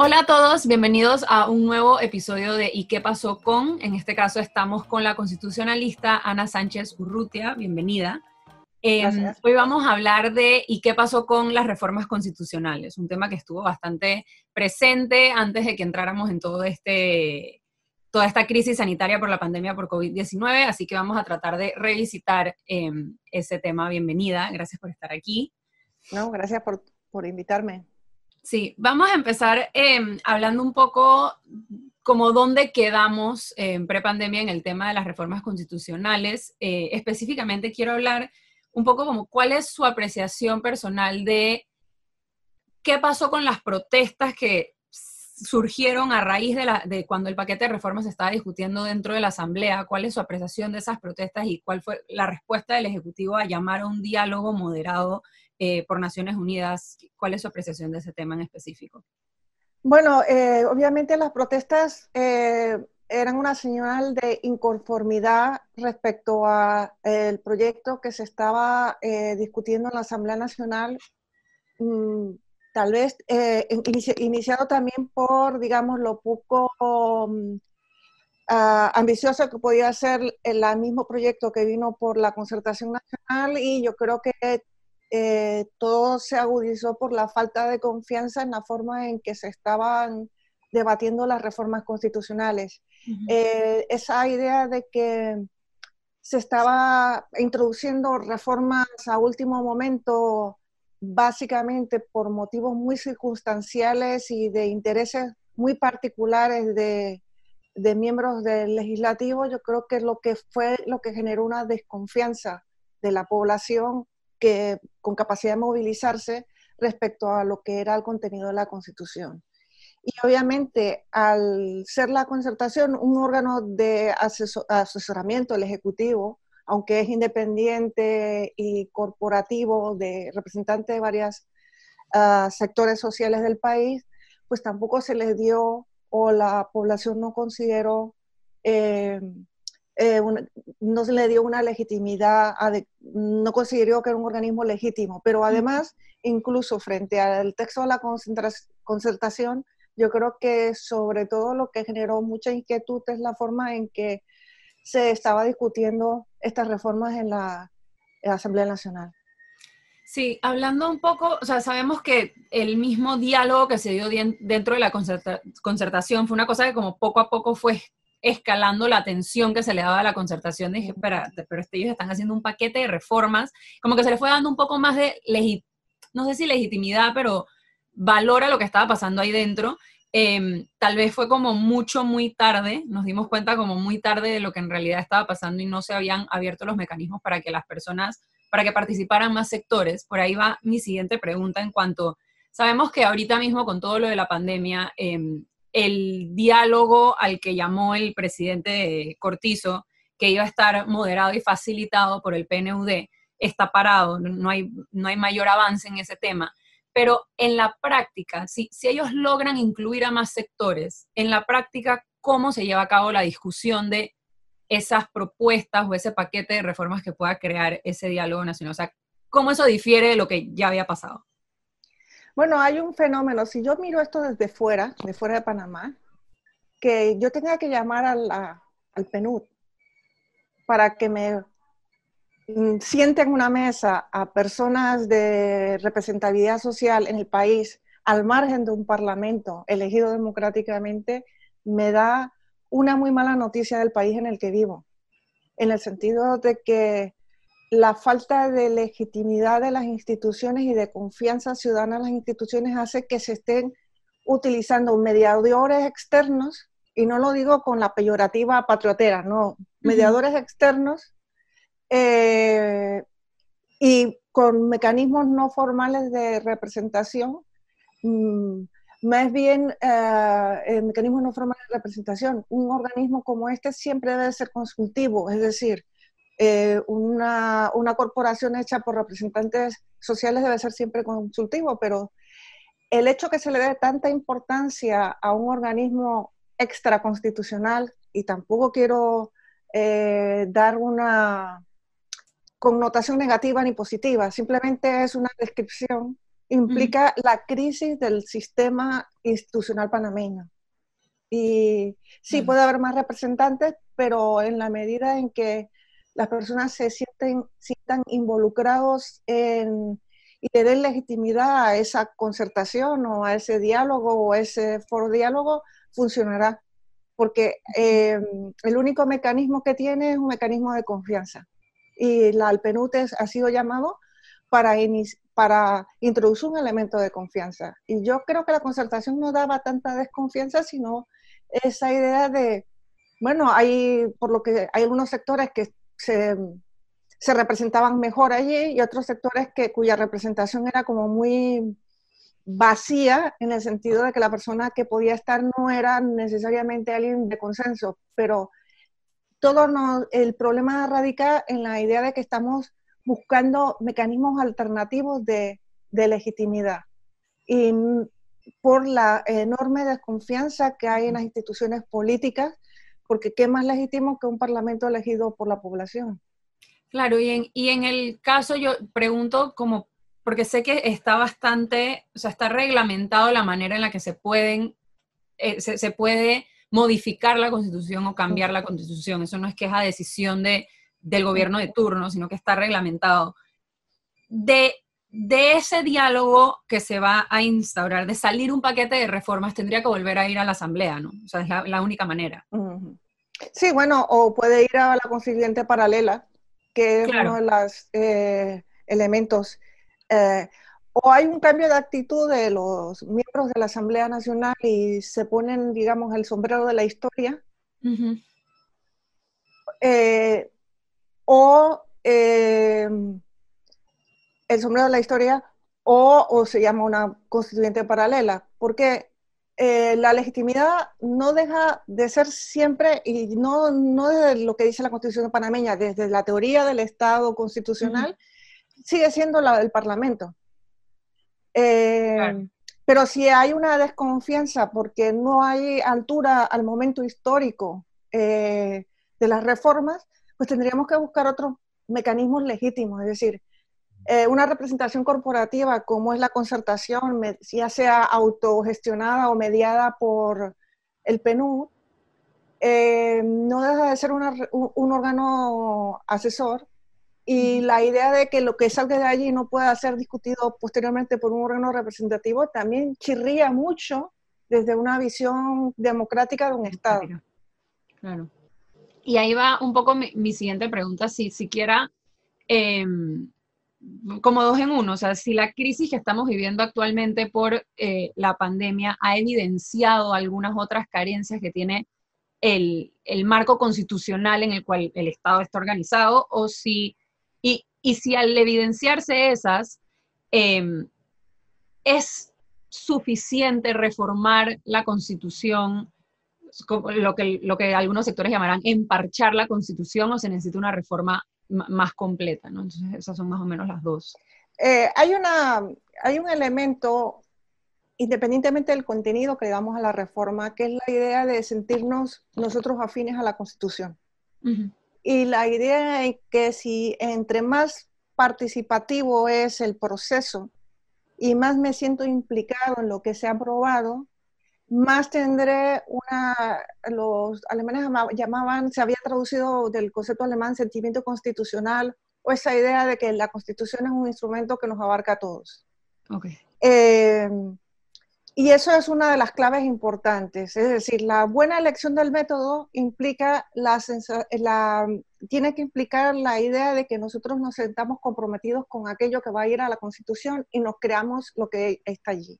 Hola a todos, bienvenidos a un nuevo episodio de ¿Y qué pasó con? En este caso estamos con la constitucionalista Ana Sánchez Urrutia, bienvenida. Em, hoy vamos a hablar de ¿y qué pasó con las reformas constitucionales? Un tema que estuvo bastante presente antes de que entráramos en todo este, toda esta crisis sanitaria por la pandemia por COVID-19, así que vamos a tratar de revisitar em, ese tema. Bienvenida, gracias por estar aquí. No, gracias por, por invitarme. Sí, vamos a empezar em, hablando un poco como dónde quedamos en prepandemia en el tema de las reformas constitucionales. Eh, específicamente quiero hablar un poco como cuál es su apreciación personal de qué pasó con las protestas que surgieron a raíz de, la, de cuando el paquete de reformas se estaba discutiendo dentro de la Asamblea, cuál es su apreciación de esas protestas y cuál fue la respuesta del Ejecutivo a llamar a un diálogo moderado eh, por Naciones Unidas. ¿Cuál es su apreciación de ese tema en específico? Bueno, eh, obviamente las protestas eh, eran una señal de inconformidad respecto al proyecto que se estaba discutiendo en la Asamblea Nacional. Mm, tal vez iniciado también por, digamos, lo poco mm, ah, ambicioso que podía ser el, mismo proyecto que vino por la concertación nacional y yo creo que eh, todo se agudizó por la falta de confianza en la forma en que se estaban debatiendo las reformas constitucionales. Eh, esa idea de que se estaba introduciendo reformas a último momento, básicamente por motivos muy circunstanciales y de intereses muy particulares de, de miembros del legislativo, yo creo que lo que fue lo que generó una desconfianza de la población que, con capacidad de movilizarse respecto a lo que era el contenido de la Constitución. Y obviamente, al ser la concertación un órgano de asesoramiento, el Ejecutivo, aunque es independiente y corporativo de representantes de varios ah, sectores sociales del país, pues tampoco se les dio o la población no consideró eh, eh, no se le dio una legitimidad, no consideró que era un organismo legítimo, pero además, incluso frente al texto de la concertación, yo creo que sobre todo lo que generó mucha inquietud es la forma en que se estaba discutiendo estas reformas en la, Asamblea Nacional. Sí, hablando un poco, o sea, sabemos que el mismo diálogo que se dio dentro de la concertación fue una cosa que como poco a poco fue escalando la atención que se le daba a la concertación. Dije, espera, pero ellos están haciendo un paquete de reformas, como que se le fue dando un poco más de, no sé si legitimidad, pero valor a lo que estaba pasando ahí dentro. Em, tal vez fue como mucho, muy tarde, nos dimos cuenta como muy tarde de lo que en realidad estaba pasando y no se habían abierto los mecanismos para que las personas, para que participaran más sectores. Por ahí va mi siguiente pregunta en cuanto, sabemos que ahorita mismo con todo lo de la pandemia, eh, el diálogo al que llamó el presidente Cortizo, que iba a estar moderado y facilitado por el PNUD, está parado, no hay, no hay mayor avance en ese tema. Pero en la práctica, si, si ellos logran incluir a más sectores, en la práctica, ¿cómo se lleva a cabo la discusión de esas propuestas o ese paquete de reformas que pueda crear ese diálogo nacional? O sea, ¿cómo eso difiere de lo que ya había pasado? Bueno, hay un fenómeno, si yo miro esto desde fuera, de fuera de Panamá, que yo tenga que llamar al PNUD para que me mm, sienten en una mesa a personas de representatividad social en el país al margen de un parlamento elegido democráticamente, me da una muy mala noticia del país en el que vivo, en el sentido de que la falta de legitimidad de las instituciones y de confianza ciudadana en las instituciones hace que se estén utilizando mediadores externos, y no lo digo con la peyorativa patriotera, no, mediadores externos eh, y con mecanismos no formales de representación, mm, más bien eh, mecanismos no formales de representación. Un organismo como este siempre debe ser consultivo, es decir, eh, una, una, corporación hecha por representantes sociales debe ser siempre consultivo, pero el hecho que se le dé tanta importancia a un organismo extraconstitucional, y tampoco quiero eh, dar una connotación negativa ni positiva, simplemente es una descripción, implica la crisis del sistema institucional panameño. Y sí, puede haber más representantes, pero en la medida en que las personas se sienten, sientan involucrados en, y le den legitimidad a esa concertación o a ese diálogo o a ese foro diálogo, funcionará. Porque eh, el único mecanismo que tiene es un mecanismo de confianza. Y la Alpenutes ha sido llamado para, para introducir un elemento de confianza. Y yo creo que la concertación no daba tanta desconfianza, sino esa idea de, bueno, hay, por lo que hay algunos sectores que se, se representaban mejor allí y otros sectores que, cuya representación era como muy vacía en el sentido de que la persona que podía estar no era necesariamente alguien de consenso, pero todo el problema radica en la idea de que estamos buscando mecanismos alternativos de, legitimidad. Y por la enorme desconfianza que hay en las instituciones políticas, porque ¿qué más legítimo que un parlamento elegido por la población? Claro, y en, el caso yo pregunto como, porque sé que está bastante, o sea, está reglamentado la manera en la que se pueden, eh, se, puede modificar la constitución o cambiar la constitución. Eso no es que es a decisión de, del gobierno de turno, sino que está reglamentado. De de ese diálogo que se va a instaurar, de salir un paquete de reformas, tendría que volver a ir a la Asamblea, ¿no? O sea, es la, única manera. Sí, bueno, o puede ir a la constituyente paralela, que es uno de los eh, elementos. Eh, o hay un cambio de actitud de los miembros de la Asamblea Nacional y se ponen, digamos, el sombrero de la historia. Eh, o el sombrero de la historia o, se llama una constituyente paralela, porque eh, la legitimidad no deja de ser siempre, y no, no desde lo que dice la constitución panameña, desde la teoría del Estado constitucional, sigue siendo la del Parlamento. Eh, pero si hay una desconfianza porque no hay altura al momento histórico eh, de las reformas, pues tendríamos que buscar otros mecanismos legítimos, es decir, eh, una representación corporativa como es la concertación, ya sea autogestionada o mediada por el PNUD, no deja de ser un, órgano asesor y la idea de que lo que salga de allí no pueda ser discutido posteriormente por un órgano representativo también chirría mucho desde una visión democrática de un Estado. Claro. Y ahí va un poco mi, siguiente pregunta, si siquiera em, como dos en uno, o sea, si la crisis que estamos viviendo actualmente por eh, la pandemia ha evidenciado algunas otras carencias que tiene el, marco constitucional en el cual el Estado está organizado, o si, y, si al evidenciarse esas, em, es suficiente reformar la constitución, lo que, lo que algunos sectores llamarán emparchar la constitución, o se necesita una reforma más completa, ¿no? Entonces esas son más o menos las dos. Eh, hay, una, hay un elemento, independientemente del contenido que le damos a la reforma, que es la idea de sentirnos nosotros afines a la Constitución. Y la idea es que si entre más participativo es el proceso y más me siento implicado en lo que se ha aprobado, más tendré una, los alemanes llamaban, se había traducido del concepto alemán sentimiento constitucional o esa idea de que la constitución es un instrumento que nos abarca a todos. Okay. Eh, y eso es una de las claves importantes, es decir, la buena elección del método implica la, tiene que implicar la idea de que nosotros nos sentamos comprometidos con aquello que va a ir a la Constitución y nos creamos lo que está allí.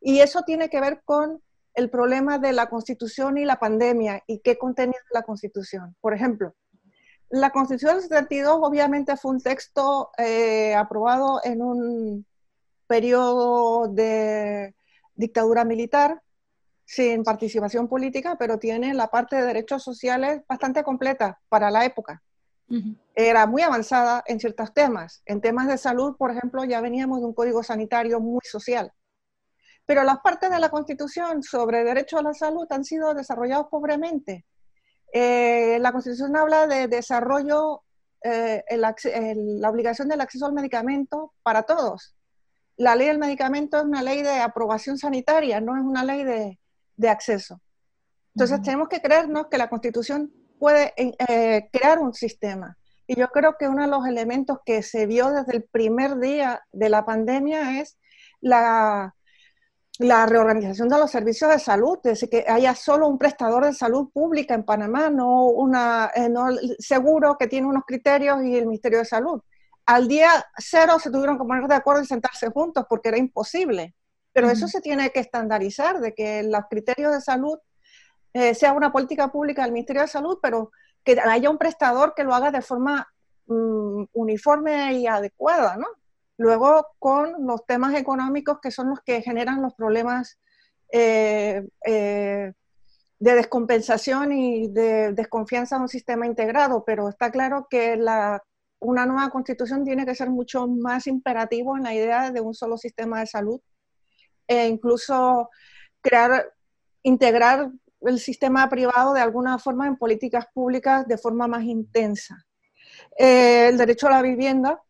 Y eso tiene que ver con el problema de la constitución y la pandemia y qué contenido la constitución. Por ejemplo, la constitución del 72 obviamente fue un texto eh, aprobado en un periodo de dictadura militar sin participación política, pero tiene la parte de derechos sociales bastante completa para la época. Era muy avanzada en ciertos temas. En temas de salud, por ejemplo, ya veníamos de un código sanitario muy social. Pero las partes de la Constitución sobre derecho a la salud han sido desarrollados pobremente. Eh, la Constitución habla de desarrollo, eh, la obligación del acceso al medicamento para todos. La ley del medicamento es una ley de aprobación sanitaria, no es una ley de, acceso. Entonces tenemos que creernos que la Constitución puede eh, crear un sistema. Y yo creo que uno de los elementos que se vio desde el primer día de la pandemia es la, la reorganización de los servicios de salud, es que haya solo un prestador de salud pública en Panamá, no una eh, no seguro que tiene unos criterios y el Ministerio de Salud. Al día cero se tuvieron que poner de acuerdo y sentarse juntos porque era imposible. Pero eso se tiene que estandarizar, de que los criterios de salud eh, sea una política pública del Ministerio de Salud, pero que haya un prestador que lo haga de forma mm, uniforme y adecuada, ¿no? Luego con los temas económicos que son los que generan los problemas eh, eh, de descompensación y de desconfianza en un sistema integrado, pero está claro que la, una nueva constitución tiene que ser mucho más imperativo en la idea de un solo sistema de salud e incluso crear, integrar el sistema privado de alguna forma en políticas públicas de forma más intensa. Eh, el derecho a la vivienda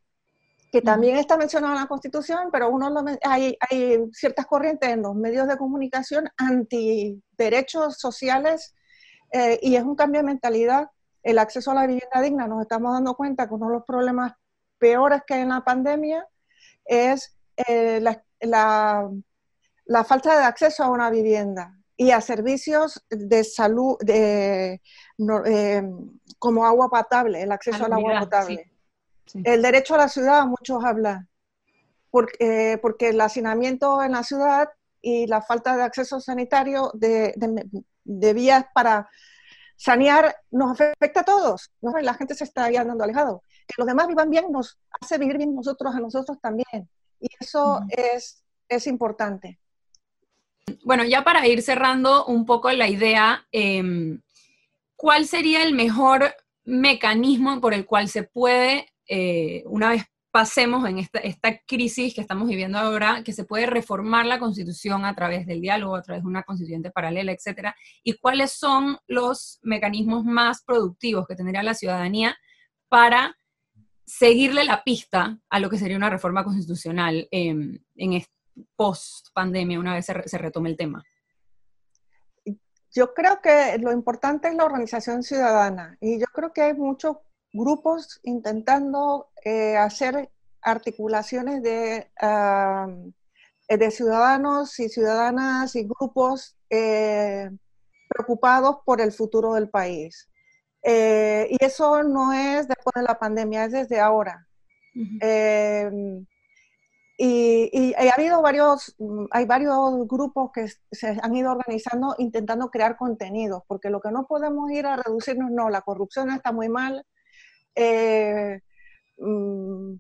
que también está mencionado en la Constitución, pero uno hay, hay, ciertas corrientes en los medios de comunicación anti derechos sociales eh, y es un cambio de mentalidad. El acceso a la vivienda digna, nos estamos dando cuenta que uno de los problemas peores que hay en la pandemia es eh, la, la, la, falta de acceso a una vivienda y a servicios de salud de, eh, como agua potable, el acceso al agua potable. El derecho a la ciudad, muchos hablan, porque, porque el hacinamiento en la ciudad y la falta de acceso sanitario de, de, vías para sanear nos afecta a todos, ¿no? la gente se está andando alejado. Que los demás vivan bien nos hace vivir bien nosotros, a nosotros también. Y eso es, es importante. Bueno, ya para ir cerrando un poco la idea, em, ¿cuál sería el mejor mecanismo por el cual se puede eh, una vez pasemos en esta, crisis que estamos viviendo ahora, que se puede reformar la constitución a través del diálogo, a través de una constituyente paralela, etcétera, y cuáles son los mecanismos más productivos que tendría la ciudadanía para seguirle la pista a lo que sería una reforma constitucional en post pandemia, una vez se, se retome el tema. Yo creo que lo importante es la organización ciudadana y yo creo que hay muchos grupos intentando eh, hacer articulaciones de, de, ciudadanos y ciudadanas y grupos eh, preocupados por el futuro del país. Eh, y eso no es después de la pandemia, es desde ahora. y, ha habido varios, hay varios grupos que se han ido organizando intentando crear contenidos, porque lo que no podemos ir a reducirnos, no, la corrupción está muy mal, eh, mm,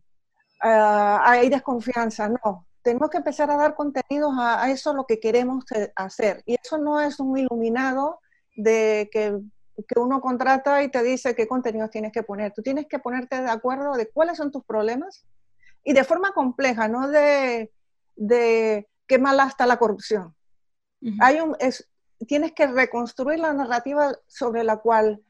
ah, hay desconfianza, no. Tenemos que empezar a dar contenidos a, eso lo que queremos hacer. Y eso no es un iluminado de que, que, uno contrata y te dice qué contenidos tienes que poner. Tú tienes que ponerte de acuerdo de cuáles son tus problemas y de forma compleja, no de, de qué mala está la corrupción. Hay un, es, tienes que reconstruir la narrativa sobre la cual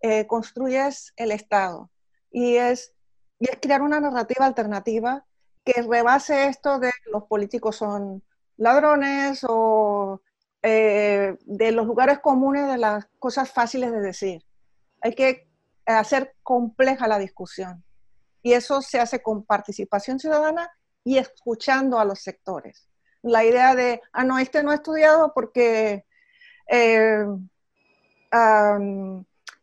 eh, construyes el Estado y es, y es crear una narrativa alternativa que rebase esto de los políticos son ladrones o eh, de los lugares comunes de las cosas fáciles de decir. Hay que hacer compleja la discusión. Y eso se hace con participación ciudadana y escuchando a los sectores. La idea de, ah, no, este no ha estudiado porque... Eh,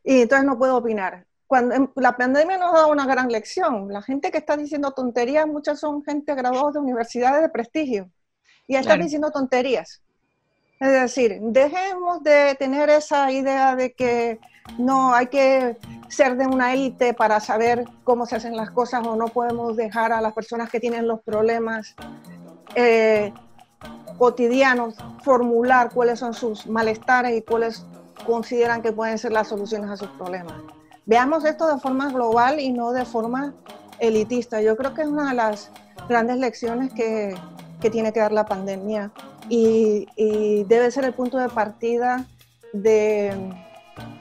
y entonces no puedo opinar cuando la pandemia nos ha dado una gran lección. La gente que está diciendo tonterías, muchas son gente graduados de universidades de prestigio y están diciendo tonterías. Es decir, dejemos de tener esa idea de que no hay que ser de una élite para saber cómo se hacen las cosas o no podemos dejar a las personas que tienen los problemas eh, cotidianos formular cuáles son sus malestares y cuáles consideran que pueden ser las soluciones a sus problemas veamos esto de forma global y no de forma elitista. Yo creo que es una de las grandes lecciones que, que tiene que dar la pandemia y, y, debe ser el punto de partida de,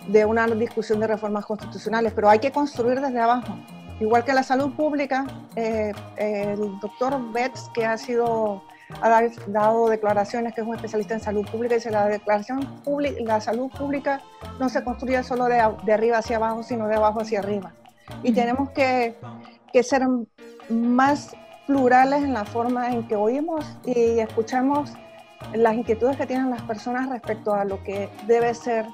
de una discusión de reformas constitucionales, pero hay que construir desde abajo. Igual que la salud pública, eh, el doctor Betts, que ha sido ha dado declaraciones, que es un especialista en salud pública, dice la declaración pública, la salud pública no se construye solo de, de, arriba hacia abajo, sino de abajo hacia arriba. Y tenemos que, que ser más plurales en la forma en que oímos y escuchamos las inquietudes que tienen las personas respecto a lo que debe ser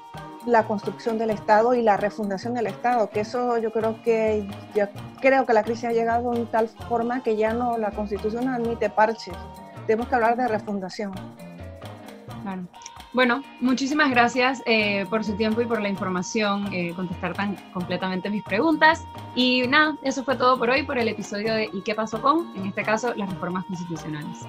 la construcción del Estado y la refundación del Estado, que eso yo creo que ya creo que la crisis ha llegado en tal forma que ya no la Constitución no admite parches. Tenemos que hablar de refundación. Claro. Bueno, muchísimas gracias eh, por su tiempo y por la información, eh, contestar tan completamente mis preguntas. Y nada, eso fue todo por hoy, por el episodio de ¿Y qué pasó con? En este caso, las reformas constitucionales.